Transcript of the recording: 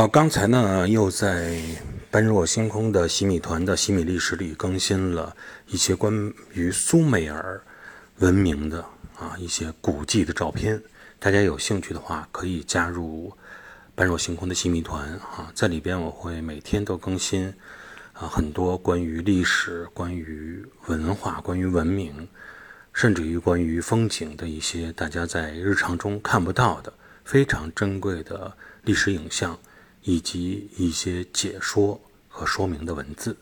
好，刚才呢又在般若星空的洗米团的洗米历史里更新了一些关于苏美尔文明的啊一些古迹的照片。大家有兴趣的话，可以加入般若星空的洗米团啊，在里边我会每天都更新啊很多关于历史、关于文化、关于文明，甚至于关于风景的一些大家在日常中看不到的非常珍贵的历史影像。以及一些解说和说明的文字。